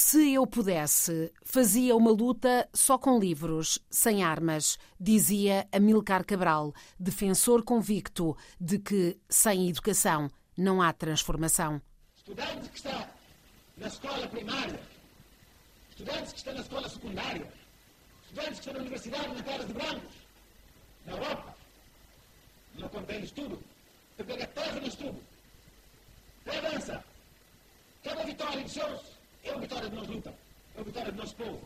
Se eu pudesse, fazia uma luta só com livros, sem armas, dizia Amilcar Cabral, defensor convicto de que, sem educação, não há transformação. Estudante que está na escola primária, estudante que está na escola secundária, estudante que está na universidade na Terra de Brancos, na Europa, não contém estudo, te pega terra no estudo. Dança. Cada vitória de seus é a vitória do nosso luta, é a vitória do nosso povo,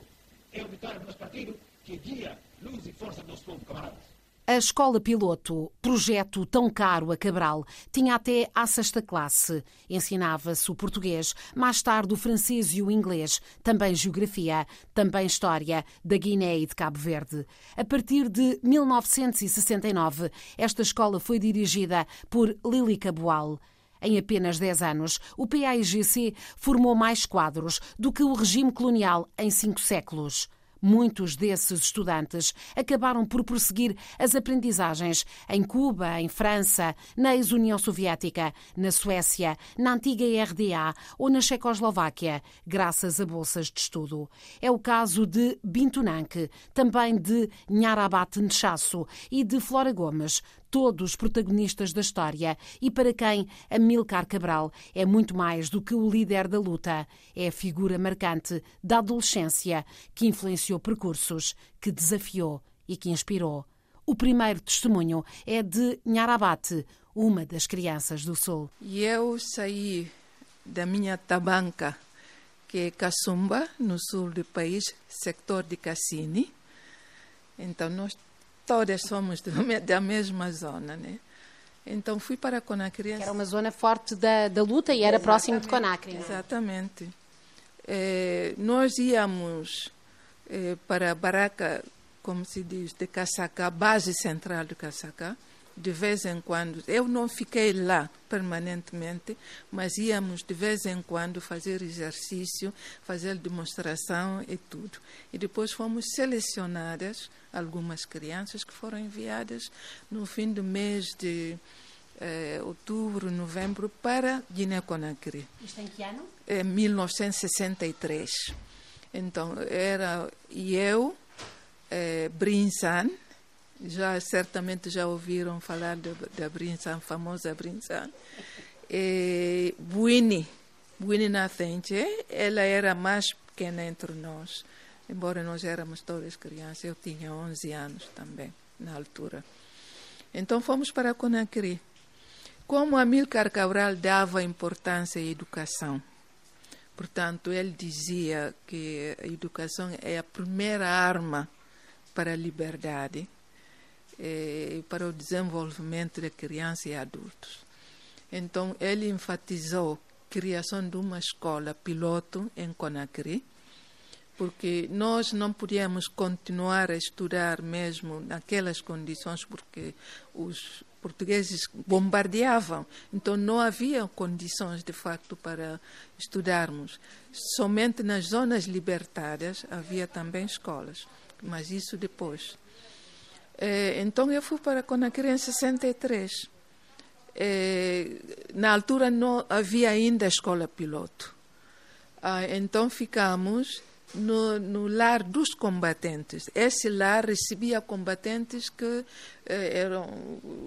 é a vitória do nosso partido que guia luz e força do nosso povo, camaradas. A Escola Piloto, projeto tão caro a Cabral, tinha até à sexta classe. Ensinava-se o português, mais tarde o francês e o inglês, também geografia, também história da Guiné e de Cabo Verde. A partir de 1969, esta escola foi dirigida por Lili Caboal. Em apenas 10 anos, o PAIGC formou mais quadros do que o regime colonial em cinco séculos. Muitos desses estudantes acabaram por prosseguir as aprendizagens em Cuba, em França, na ex-União Soviética, na Suécia, na antiga RDA ou na Checoslováquia, graças a bolsas de estudo. É o caso de Bintunanque, também de Nharabat Nchasso e de Flora Gomes, todos protagonistas da história e para quem Amilcar Cabral é muito mais do que o líder da luta. É a figura marcante da adolescência que influenciou percursos, que desafiou e que inspirou. O primeiro testemunho é de Nharabate, uma das crianças do Sul. Eu saí da minha tabanca, que é Caçumba, no sul do país, sector de Cassini. Então, nós todas somos da mesma zona, né? Então fui para Conakry. Que era uma zona forte da, da luta e era Exatamente. próximo de Conakry. Exatamente. É, nós íamos é, para a Baraca, como se diz, de Caçacá, base central de Caçacá, de vez em quando. Eu não fiquei lá permanentemente, mas íamos de vez em quando fazer exercício, fazer demonstração e tudo. E depois fomos selecionadas algumas crianças que foram enviadas no fim do mês de eh, outubro, novembro para Guiné-Conakry. Isto em que ano? Em 1963. Então, era eu, eh, Brinsan, já certamente já ouviram falar da Brinsan, famosa Brinsan, e Buini, Buini Nathenche, ela era mais pequena entre nós embora nós éramos todas crianças, eu tinha 11 anos também, na altura. Então fomos para Conakry. Como Amílcar Cabral dava importância à educação, portanto, ele dizia que a educação é a primeira arma para a liberdade eh, para o desenvolvimento da criança e adultos. Então, ele enfatizou a criação de uma escola piloto em Conakry, porque nós não podíamos continuar a estudar mesmo naquelas condições, porque os portugueses bombardeavam, então não havia condições de facto para estudarmos. Somente nas zonas libertadas havia também escolas, mas isso depois. É, então eu fui para Conakry em 63. É, na altura não havia ainda escola piloto. Então ficamos no, no, lar dos combatentes. Esse lar recebia combatentes que eh, eram,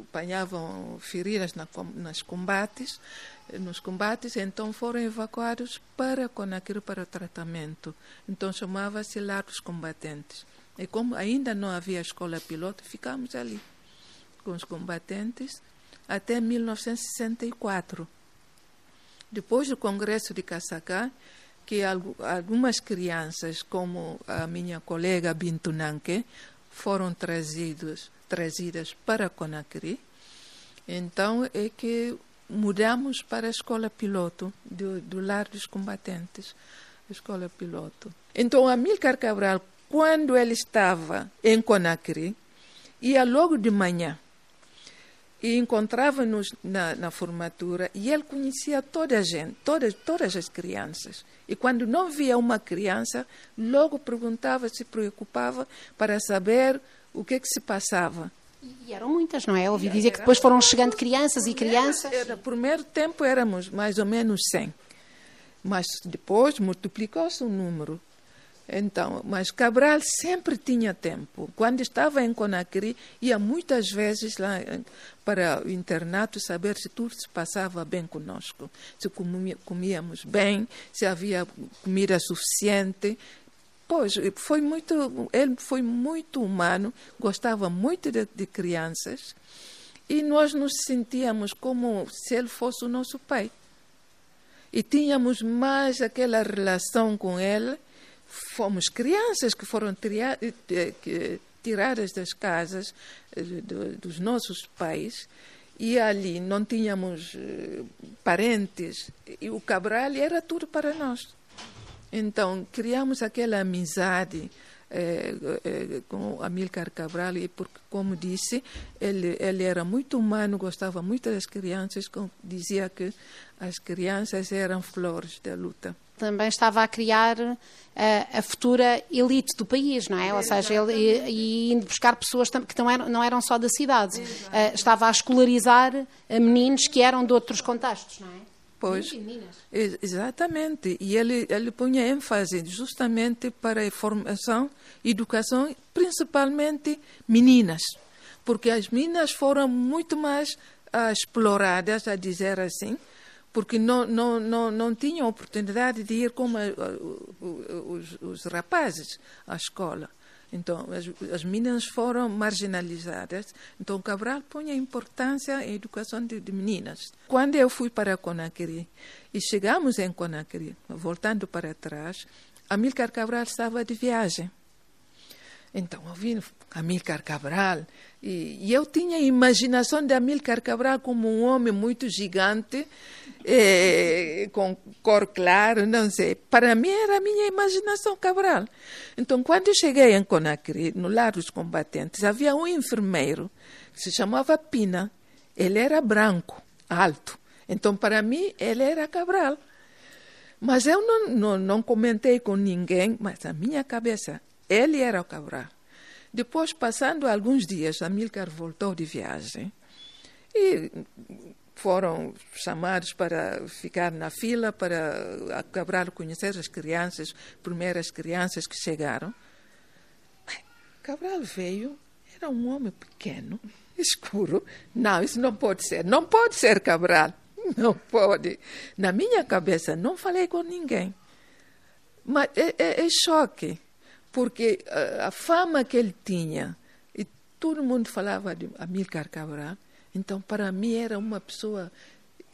apanhavam feridas na, nas combates, nos combates, então foram evacuados para Conakry para o tratamento. Então chamava-se lar dos combatentes. E como ainda não havia escola piloto, ficamos ali com os combatentes até 1964. Depois do Congresso de Caçacá, que algumas crianças, como a minha colega Bintu Nanke, foram trazidos, trazidas para Conakry. Então é que mudamos para a escola piloto do, do lar dos combatentes, a escola piloto. Então Amílcar Cabral, quando ele estava em Conakry, ia logo de manhã e encontrava-nos na, na, formatura e ele conhecia toda a gente, todas, todas as crianças. E quando não via uma criança, logo perguntava, se preocupava para saber o que, é que se passava. E eram muitas, não é? Ouvi dizer que depois foram chegando crianças e crianças. No primeiro tempo éramos mais ou menos 100. Mas depois multiplicou-se o número. Então, mas Cabral sempre tinha tempo. Quando estava em Conakry, ia muitas vezes lá para o internato saber se tudo se passava bem conosco, se comíamos bem, se havia comida suficiente. Pois, foi muito, ele foi muito humano, gostava muito de, de crianças e nós nos sentíamos como se ele fosse o nosso pai. E tínhamos mais aquela relação com ele fomos crianças que foram eh, tiradas das casas eh, dos nossos pais e ali não tínhamos eh, parentes e o Cabral era tudo para nós. Então criamos aquela amizade é, é, com Amílcar Cabral e porque como disse ele ele era muito humano gostava muito das crianças dizia que as crianças eram flores da luta também estava a criar a, eh, a futura elite do país, não é? Ou seja, ele e, indo buscar pessoas que não eram, não eram só da cidade. Uh, estava a escolarizar meninos que eram de outros contextos, não é? Pois, exatamente. E ele, ele punha ênfase justamente para a formação e educação, principalmente meninas. Porque as meninas foram muito mais uh, exploradas, a dizer assim, porque não, não, não, não tinham oportunidade de ir como eh, os, os rapazes à escola. Então, as, as meninas foram marginalizadas. Então, Cabral punha importância em educação de, de meninas. Quando eu fui para Conakry e chegamos em Conakry, voltando para trás, Amílcar Cabral estava de viagem. Então, eu vi Amílcar Cabral e, e, eu tinha a imaginação de Amílcar Cabral como um homem muito gigante, eh, com cor clara, não sei. Para mim era a minha imaginação Cabral. Então, quando eu cheguei em Conakry, no lar dos combatentes, havia um enfermeiro que se chamava Pina. Ele era branco, alto. Então, para mim, ele era Cabral. Mas eu não, não, não comentei com ninguém, mas na minha cabeça, ele era o Cabral. Depois, passando alguns dias, Amílcar voltou de viagem e foram chamados para ficar na fila para acabar conhecer as crianças, primeiras crianças que chegaram. Cabral veio, era um homem pequeno, escuro. Não, isso não pode ser. Não pode ser Cabral. Não pode. Na minha cabeça, não falei com ninguém. Mas é, é, é choque porque a, a fama que ele tinha, e todo mundo falava de Amílcar Cabral, então para mim era uma pessoa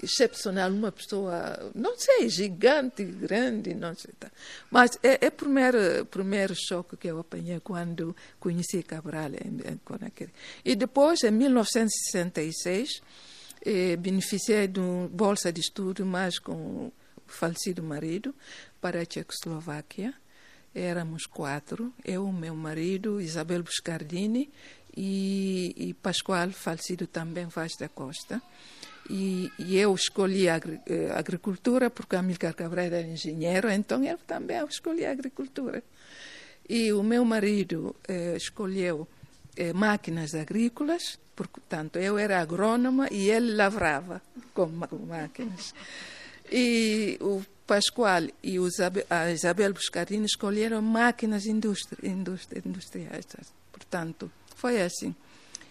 excepcional, uma pessoa, não sei, gigante, grande, não sei. Tá. Mas é, é o primeiro, primeiro choque que eu apanhei quando conheci Cabral em, em. E depois, em 1966, eh, beneficiei de uma bolsa de estudo, mas com o falecido marido, para a Tchecoslováquia éramos quatro, eu, meu marido, Isabel Buscardini e, e Pascoal, falecido também, Vaz da Costa. E, e, eu escolhi a eh, agricultura porque Amílcar Cabral era engenheiro, então eu também escolhi a agricultura. E o meu marido eh, escolheu eh, máquinas agrícolas, portanto, eu era agrônoma e ele lavrava com máquinas. E o Pascoal e a Isabel Buscarini escolheram máquinas industri, industri, industriais. Portanto, foi assim.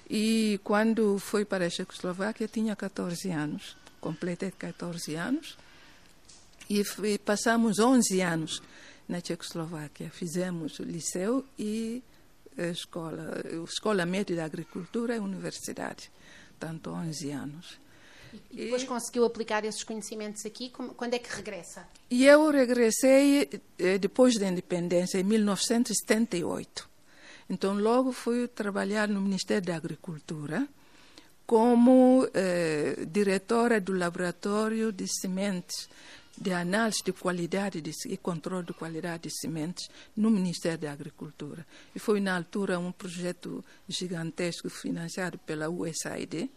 E quando fui para a Checoslováquia, tinha 14 anos. Completei 14 anos. E passamos 11 anos na Checoslováquia. Fizemos liceu e escola, escola média de agricultura e universidade. Tanto 11 anos. E depois e... conseguiu aplicar esses conhecimentos aqui? Quando é que regressa? E eu regressei eh, depois da independência, em 1978. Então, logo fui trabalhar no Ministério da Agricultura como eh, diretora do Laboratório de Sementes, de Análise de Qualidade de, e Controle de Qualidade de Sementes no Ministério da Agricultura. E foi, na altura, um projeto gigantesco financiado pela USAID,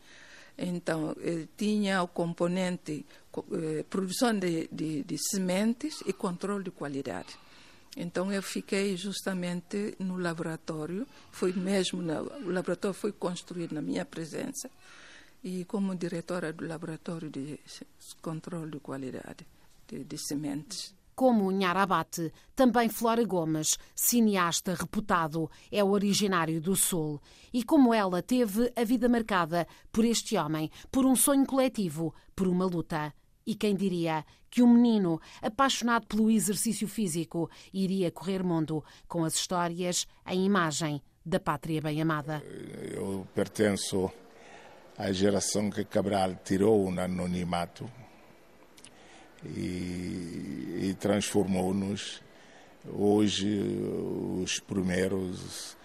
então, eh, tinha o componente eh, produção de, de, de, sementes e controle de qualidade. Então, eu fiquei justamente no laboratório, foi mesmo, na, o laboratório foi construído na minha presença, e como diretora do laboratório de controle de qualidade de sementes. Como Nhara Abate, também Flora Gomes, cineasta reputado, é originário do Sul. E como ela teve a vida marcada por este homem, por um sonho coletivo, por uma luta. E quem diria que um menino apaixonado pelo exercício físico iria correr mundo com as histórias em imagem da pátria bem amada? Eu pertenço à geração que Cabral tirou no anonimato e, e transformou-nos hoje os primeiros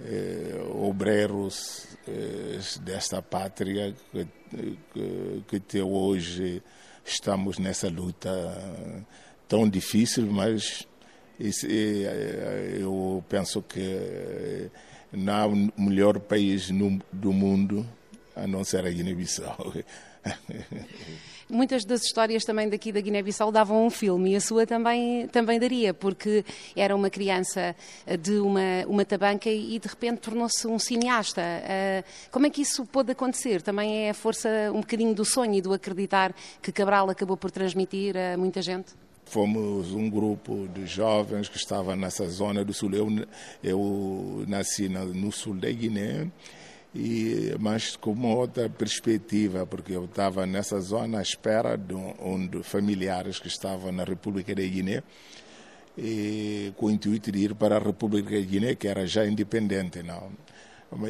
eh, obreiros eh, desta pátria que, que, que até hoje estamos nessa luta tão difícil, mas isso, eh, eu penso que não há melhor país no, do mundo a não ser a Guiné-Bissau. Muitas das histórias também daqui da Guiné-Bissau davam um filme e a sua também, também daria, porque era uma criança de uma, uma tabanca e de repente tornou-se um cineasta. Uh, como é que isso pôde acontecer? Também é a força um bocadinho do sonho e do acreditar que Cabral acabou por transmitir a muita gente? Fomos um grupo de jovens que estava nessa zona do sul. Eu, eu nasci no sul da Guiné e, mas com uma outra perspectiva, porque eu estava nessa zona à espera de, um, de familiares que estavam na República da Guiné, e, com o intuito de ir para a República da Guiné, que era já independente. Não.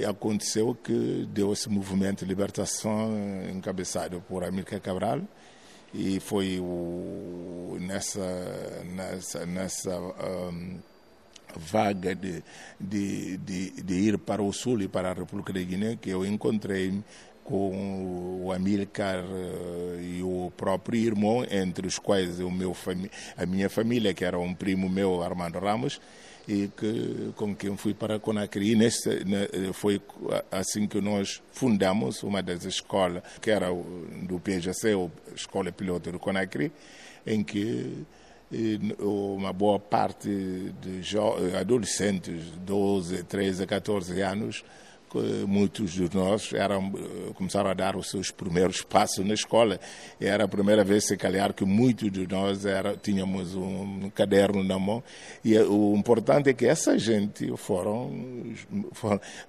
Aconteceu que deu esse movimento de libertação encabeçado por Amílcar Cabral, e foi o, nessa, nessa, nessa um, vaga de, de, de, de, ir para o sul e para a República da Guiné que eu encontrei com o Amílcar eh, e o próprio irmão, entre os quais o meu a minha família, que era um primo meu, Armando Ramos, e que, com quem fui para Conakry. E nesse, foi assim que nós fundamos uma das escolas, que era do PGC, a Escola Piloto do Conakry, em que uma boa parte de adolescentes, 12, 13, 14 anos, muitos de nós eram, eh, começaram a dar os seus primeiros passos na escola. Era a primeira vez, se calhar, que muitos de nós era, tínhamos um caderno na mão. E o importante é que essa gente foram,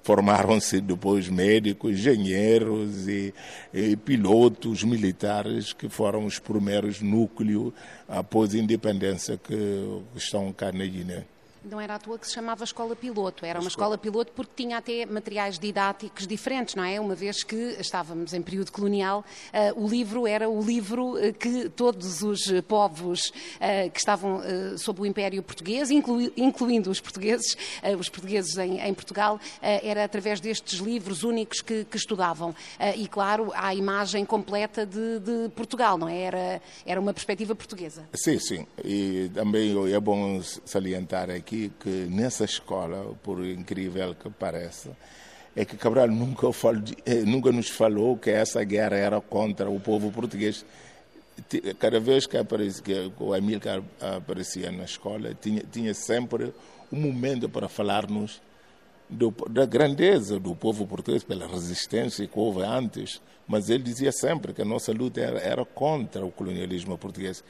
formaram-se depois médicos, engenheiros e, e pilotos militares que foram os primeiros núcleos após a independência que estão cá na Guiné. Não era à toa que se chamava Escola Piloto, era uma escola piloto porque tinha até materiais didáticos diferentes, não é? Uma vez que estávamos em período colonial, uh, o livro era o livro uh, que todos os povos uh, que estavam sob o Império Português, inclu incluindo os portugueses, os portugueses em, em Portugal, era através destes livros únicos que, que estudavam. e, claro, a imagem completa de, de, Portugal, não é? Era, era uma perspectiva portuguesa. Sim, sim. E também é bom salientar aqui aqui que nessa escola, por incrível que pareça, é que Cabral nunca, falou, eh, nunca nos falou que essa guerra era contra o povo português. Cada vez que, aparecia, que o Amílcar aparecia na escola, tinha, tinha sempre um momento para falar-nos da grandeza do povo português, pela resistência que houve antes, mas ele dizia sempre que a nossa luta era, era contra o colonialismo português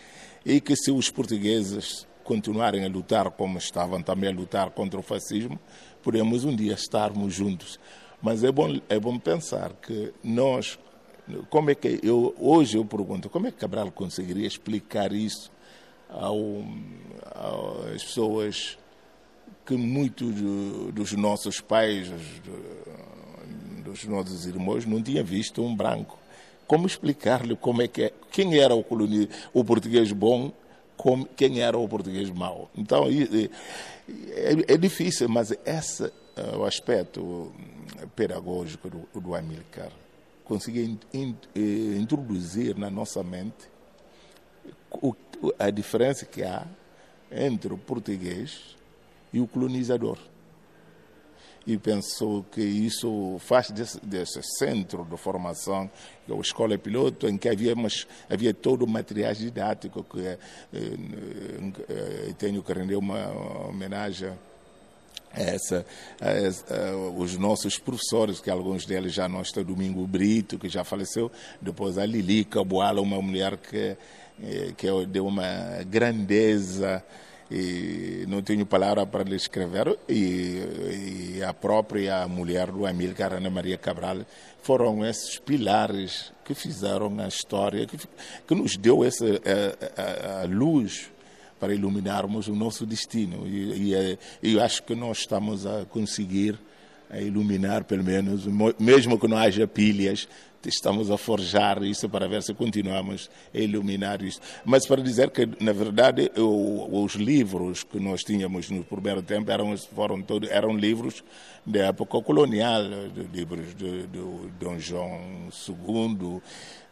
e que se os portugueses continuarem a lutar como estavam também a lutar contra o fascismo, podemos um dia estarmos juntos. Mas é bom, é bom pensar que nós, como é que eu hoje eu pergunto, como é que Cabral conseguiria explicar isso ao, às pessoas que muitos dos nossos pais, dos nossos irmãos, não tinham visto um branco? Como explicar-lhe como é que é, quem era o, coloni, o português bom como, quem era o português mau. Então, é, é difícil, mas esse é o aspecto pedagógico do, do Amilcar. Conseguir in, in, introduzir na nossa mente o, a diferença que há entre o português e o colonizador e pensou que isso faz desse, desse centro de formação, que é a Escola Piloto, em que havia, mas, havia todo o material didático, que eh, eh, tenho que render uma homenagem essa, essa, os nossos professores, que alguns deles já não estão, Domingo Brito, que já faleceu, depois a Lili Caboala, uma mulher que eh, que é de uma grandeza e não tenho palavra para lhe escrever. E, e, a própria mulher do Amílcar, Ana Maria Cabral, foram esses pilares que fizeram a história, que, que nos deu essa a, a, a luz para iluminarmos o nosso destino. E, e, e eu acho que nós estamos a conseguir a iluminar pelo menos, mesmo que não haja pilhas, estamos a forjar isso para ver se continuamos a iluminar isso. Mas para dizer que, na verdade, os livros que nós tínhamos no primeiro tempo eram, foram todos, eram livros da época colonial, livros de, de Dom João II,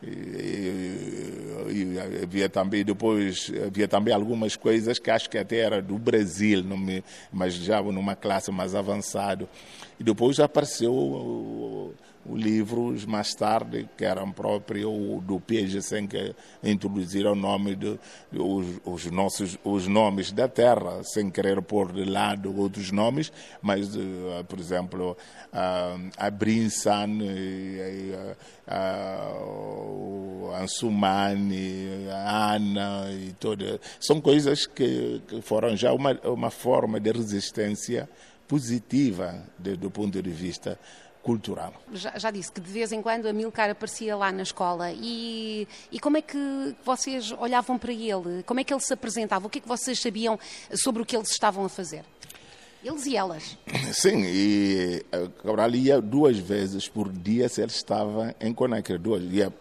e, e, havia também depois havia também algumas coisas que acho que até era do Brasil me, mas já numa classe mais avançada e depois apareceu livros mais tarde, que eram próprios do PGC, que introduziram o nome de, os, os, nossos os nomes da terra, sem querer pôr de lado outros nomes, mas, uh, por exemplo, uh, a Brinsan, a Ansumani, a Ana e toda. São coisas que, que foram já uma, uma forma de resistência positiva de, do ponto de vista cultural. Já, já, disse que de vez em quando a Milcar aparecia lá na escola e, e como é que vocês olhavam para ele? Como é que ele se apresentava? O que é que vocês sabiam sobre o que eles estavam a fazer? Eles e elas? Sim, e Cabral ia duas vezes por dia se ele estava em Conakry. Duas. E a,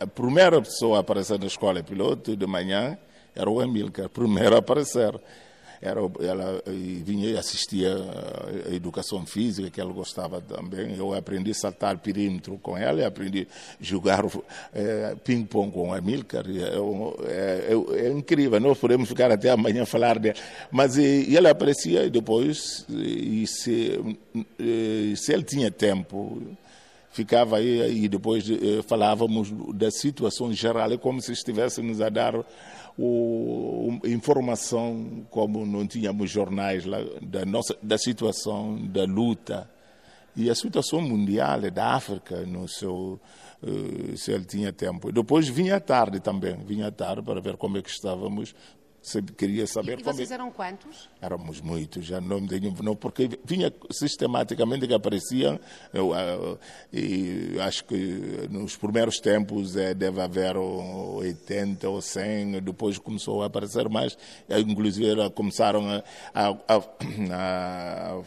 a, primeira pessoa a aparecer na escola piloto de manhã era o Amilcar, primeiro a aparecer era, ela vinha e assistia a educação física, que ela gostava também. Eu aprendi a saltar perímetro com ela, aprendi a jogar é, ping-pong com a Milcar. É, é, é, incrível, nós podemos ficar até amanhã falar dela. Mas e, e ela aparecia depois, e se, se ele tinha tempo, ficava aí e depois eh, falávamos da situação geral, é como se estivéssemos a dar o, informação, como não tínhamos jornais lá, da, nossa, da situação da luta e a situação mundial da África no seu uh, se ele tinha tempo. Depois vinha à tarde também, vinha à tarde para ver como é que estávamos sempre queria saber e vocês como... eram quantos? Éramos muitos, já não tenho, não, porque vinha sistematicamente que apareciam, eu, eu, e acho que nos primeiros tempos é, deve haver 80 ou 100, depois começou a aparecer mais, inclusive começaram a, a, a, a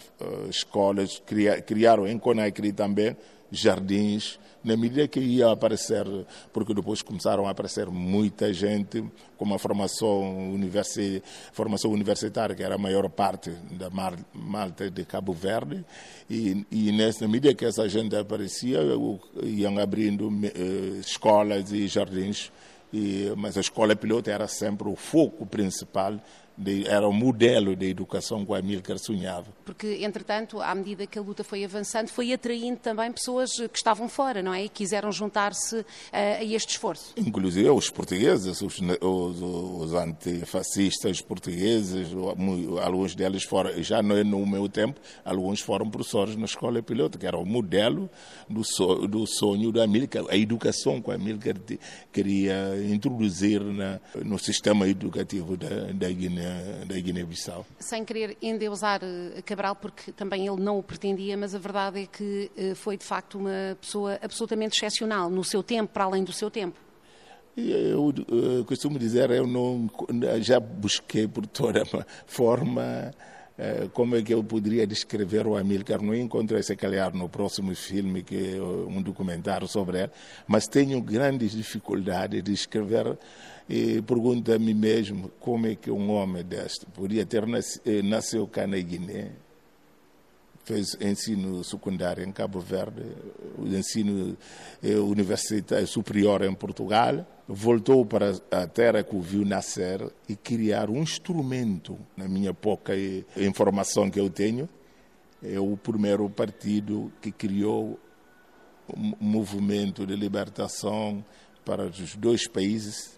escolas, criaram em Conakry também jardins, na medida que ia aparecer, porque depois começaram a aparecer muita gente com uma formação, universi formação universitária, que era a maior parte da Malta de Cabo Verde, e, e nessa medida que essa gente aparecia, iam abrindo uh, escolas e jardins, e, mas a escola piloto era sempre o foco principal de, era o modelo de educação que o Amílcar sonhava. Porque, entretanto, à medida que a luta foi avançando, foi atraindo também pessoas que estavam fora, não é? E quiseram juntar-se a, eh, a este esforço. Inclusive os portugueses, os, os, os antifascistas portugueses, alguns deles foram, já não é no meu tempo, alguns foram professores na escola piloto, que era o modelo do, so, do sonho do Amílcar, a educação que o Amílcar queria introduzir na, no sistema educativo da, da Guiné da Guiné-Bissau. Sem querer endeusar eh, Cabral, porque também ele não o pretendia, mas a verdade é que eh, foi de facto uma pessoa absolutamente excepcional no seu tempo, para além do seu tempo. Eu, eu costumo dizer, eu não já busquei por toda forma eh, como é que eu poderia descrever o Amílcar? Não encontrei, se calhar, no próximo filme, que é um documentário sobre ele, mas tenho grandes dificuldades de escrever e pergunto a mim mesmo como é que um homem deste podia ter nascido, eh, nasceu cá na Guiné, fez ensino secundário em Cabo Verde, ensino eh, universitário superior em Portugal, voltou para a terra que o viu nascer e criar um instrumento, na minha pouca informação que eu tenho, é o primeiro partido que criou um movimento de libertação para os dois países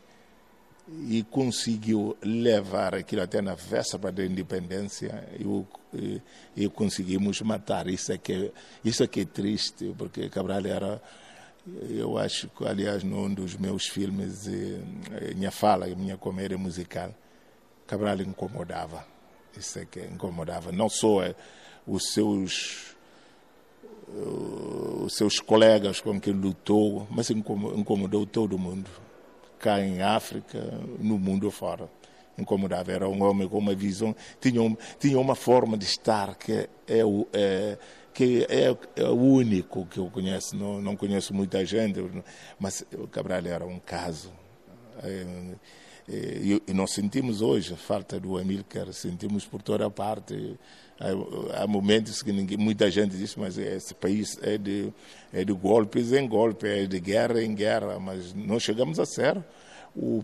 e conseguiu levar aquilo até na véspera da independência e, e, conseguimos matar. Isso é, que, isso é que é triste, porque Cabral era Eu acho que, aliás, num dos meus filmes, minha fala, minha comédia musical, Cabral incomodava. Isso é que incomodava. Não só os seus os seus colegas com quem lutou, mas incomodou todo mundo, cá em África, no mundo fora. Incomodava. Era um homem com uma visão, tinha, um, tinha uma forma de estar que é, é que é, é, o único que eu conheço. Não, não conheço muita gente, mas o Cabral era um caso. É, e, e nós sentimos hoje a falta do Amílcar, sentimos por toda parte. Há, há momentos que ninguém, muita gente diz, mas esse país é de, é de golpes em golpe, é de guerra em guerra, mas nós chegamos a ser o,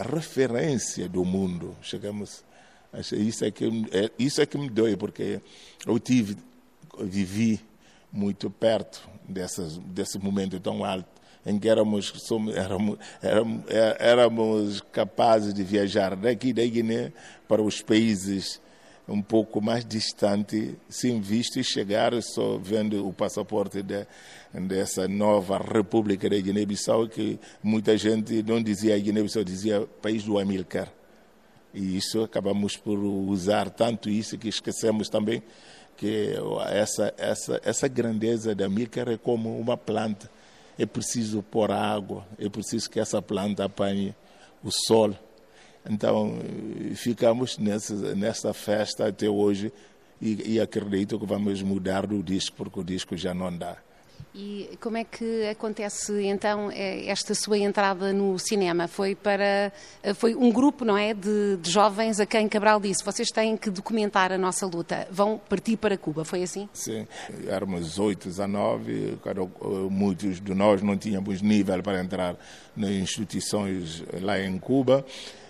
a referência do mundo. Chegamos, isso é que é, isso é que me dói porque eu tive, vivi muito perto dessas, desse momento tão alto em que éramos, somos, éramos, éramos, éramos capazes de viajar daqui da Guiné para os países um pouco mais distantes, sem visto e chegar só vendo o passaporte de, dessa nova República da Guiné-Bissau, que muita gente não dizia Guiné-Bissau, dizia país do Amílcar. E isso acabamos por usar tanto isso que esquecemos também que essa, essa, essa grandeza da Amílcar é como uma planta é preciso pôr água, é preciso que essa planta apanhe o sol. Então, ficamos nessa, nessa festa até hoje e, e acredito que vamos mudar do disco, porque o disco já não dá. E como é que acontece então é, esta sua entrada no cinema? Foi para foi um grupo, não é, de, de, jovens a quem Cabral disse: vocês têm que documentar a nossa luta, vão partir para Cuba. Foi assim? Sim, éramos oito, nove, muitos de nós não tínhamos nível para entrar nas instituições lá em Cuba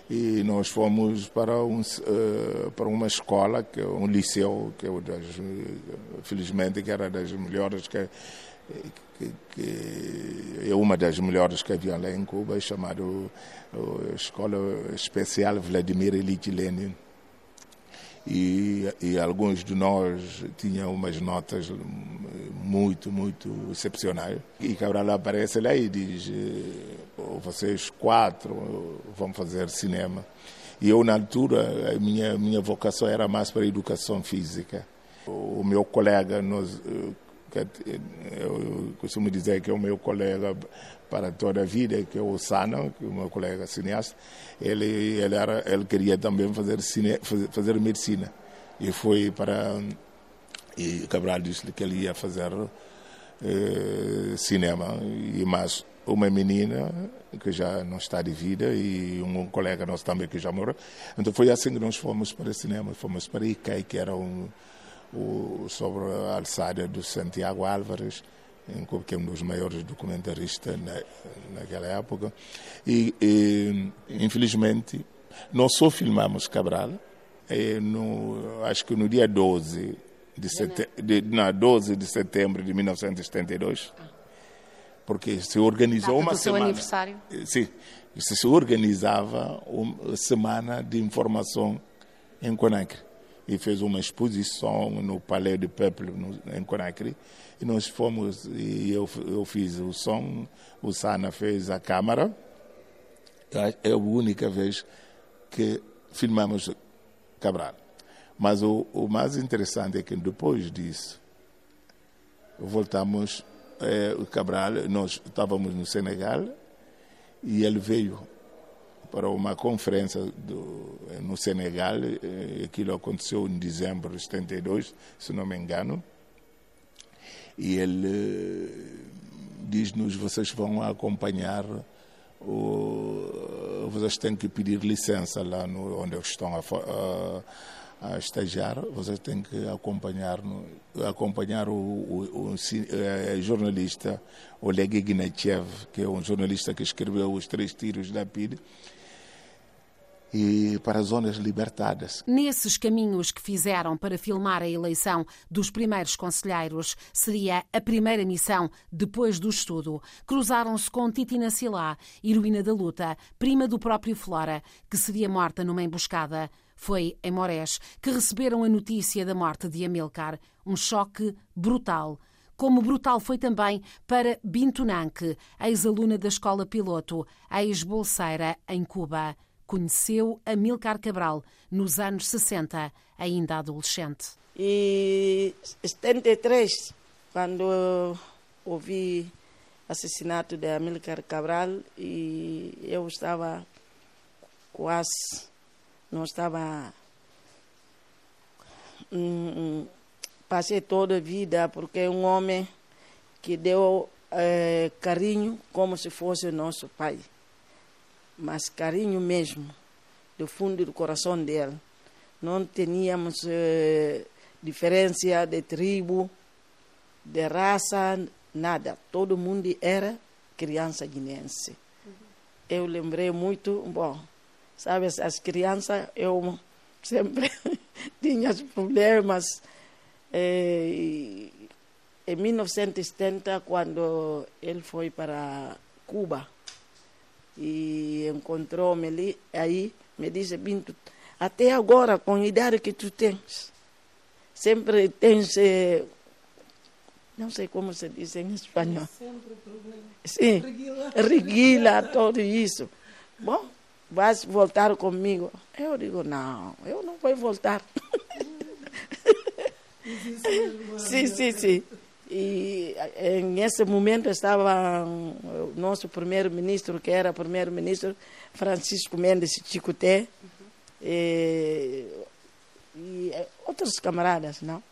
e nós fomos para, um, uh, para uma escola, que é um liceu, que é das, felizmente que era das melhores que que, é uma das melhores que havia lá em Cuba, chamada Escola Especial Vladimir Ilyich Lenin. E, e, alguns de nós tinham umas notas muito, muito excepcionais. E Cabral aparece lá e diz: oh, vocês quatro vão fazer cinema. E eu, na altura, a minha, minha vocação era mais para a educação física. O meu colega, nós que eu costumo dizer que é o meu colega para toda a vida, que é o Sana, que é o meu colega cineasta, ele, ele, era, ele queria também fazer, cine, fazer, fazer medicina. E foi para. E Cabral disse que ele ia fazer eh, cinema. E mais uma menina que já não está de vida e um colega nosso também que já morreu. Então foi assim que nós fomos para o cinema. Fomos para Icai, que era um o, sobre a alçada do Santiago Álvares, que é um dos maiores documentaristas na, naquela época. E, e, infelizmente, nós só filmamos Cabral, no, acho que no dia 12 de, sete, de, não, 12 de setembro de 1972, porque se organizou uma semana. aniversário? Sim, se organizava uma semana de informação em Conakry e fez uma exposição no Palais do Peuple, em Conakry. E nós fomos, e eu, eu fiz o som, o Sana fez a câmara. É a única vez que filmamos Cabral. Mas o, o mais interessante é que depois disso, voltamos, é, o Cabral, nós estávamos no Senegal e ele veio para uma conferência do, no Senegal. Eh, aquilo aconteceu em dezembro de 72, se não me engano. E ele eh, diz-nos: vocês vão acompanhar, o, vocês têm que pedir licença lá no, onde estão a, a, a estagiar, vocês têm que acompanhar, acompanhar o, o, o, o eh, jornalista Oleg Ignatiev, que é um jornalista que escreveu Os Três Tiros da PIDE e para zonas libertadas. Nesses caminhos que fizeram para filmar a eleição dos primeiros conselheiros, seria a primeira missão depois do estudo. Cruzaram-se com Titina Silá, heroína da luta, prima do próprio Flora, que seria morta numa emboscada. Foi em Morés que receberam a notícia da morte de Amilcar, um choque brutal. como brutal foi também para Bintu Nanke, ex-aluna da escola piloto, ex-bolseira em Cuba. Conheceu Amilcar Cabral nos anos 60, ainda adolescente. E 73, quando ouvi assassinato de Amilcar Cabral e eu estava quase, não estava hum, passei toda a vida porque é um homem que deu é, carinho como se fosse nosso pai, mas carinho mesmo, do fundo do coração dele. Não tínhamos é, diferença de tribo, de raça, nada. Todo mundo era criança guinense. Eu lembrei muito, bom, sabe, as crianças, eu sempre tinha problemas. Eh, em 1970, quando ele foi para Cuba e encontrou-me aí, me disse, Binto, até agora, com a idade que tu tens, sempre tens, eh, não sei como se diz em espanhol. Sempre problema. Sim, reguila. reguila, tudo isso. Bom, vais voltar comigo? Eu digo, não, eu não vou voltar. sim, sim, sim. E nesse momento estava o nosso primeiro-ministro, que era primeiro-ministro Francisco Mendes Chicoté, uhum. e, e, outros camaradas, não?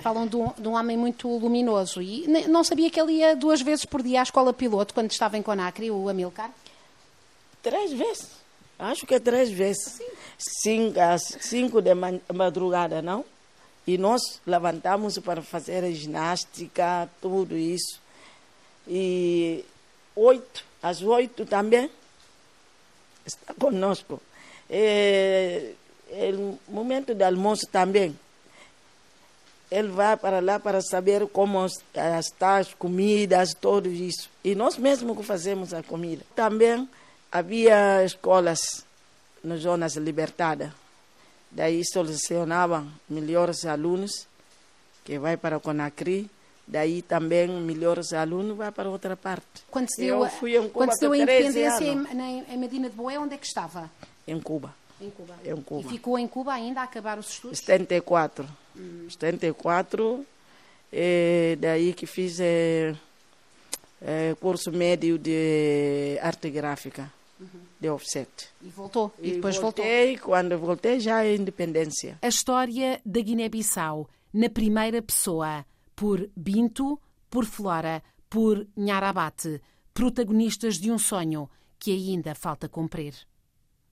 Falam de um, de um, homem muito luminoso. E não sabia que ele ia duas vezes por dia à escola piloto quando estava em Conacre, o Amilcar? Três vezes. Acho que é três vezes. Sim. Cinco, às cinco de madrugada, não? E nós levantamos para fazer a ginástica, tudo isso. E oito, às oito também, está conosco. E, o momento do almoço também. Ele vai para lá para saber como estão as comidas, tudo isso. E nós mesmos que fazemos a comida. Também havia escolas nas zonas libertadas. Daí selecionavam melhores alunos que vai para o Conacri. Daí também melhores alunos vai para outra parte. Quando se deu, Eu fui em Cuba quando se deu a independência em, em, Medina de Boé, onde é que estava? Em Cuba. Em Cuba. Em Cuba. E ficou em Cuba ainda a acabar os estudos? 74. Hum. 74. E daí que fiz é, é, curso médio de arte gráfica de offset. E voltou. E, e depois voltei, voltou. Quando voltei, já é independência. A história da Guiné-Bissau, na primeira pessoa, por Binto, por Flora, por Nharabate, protagonistas de um sonho que ainda falta cumprir.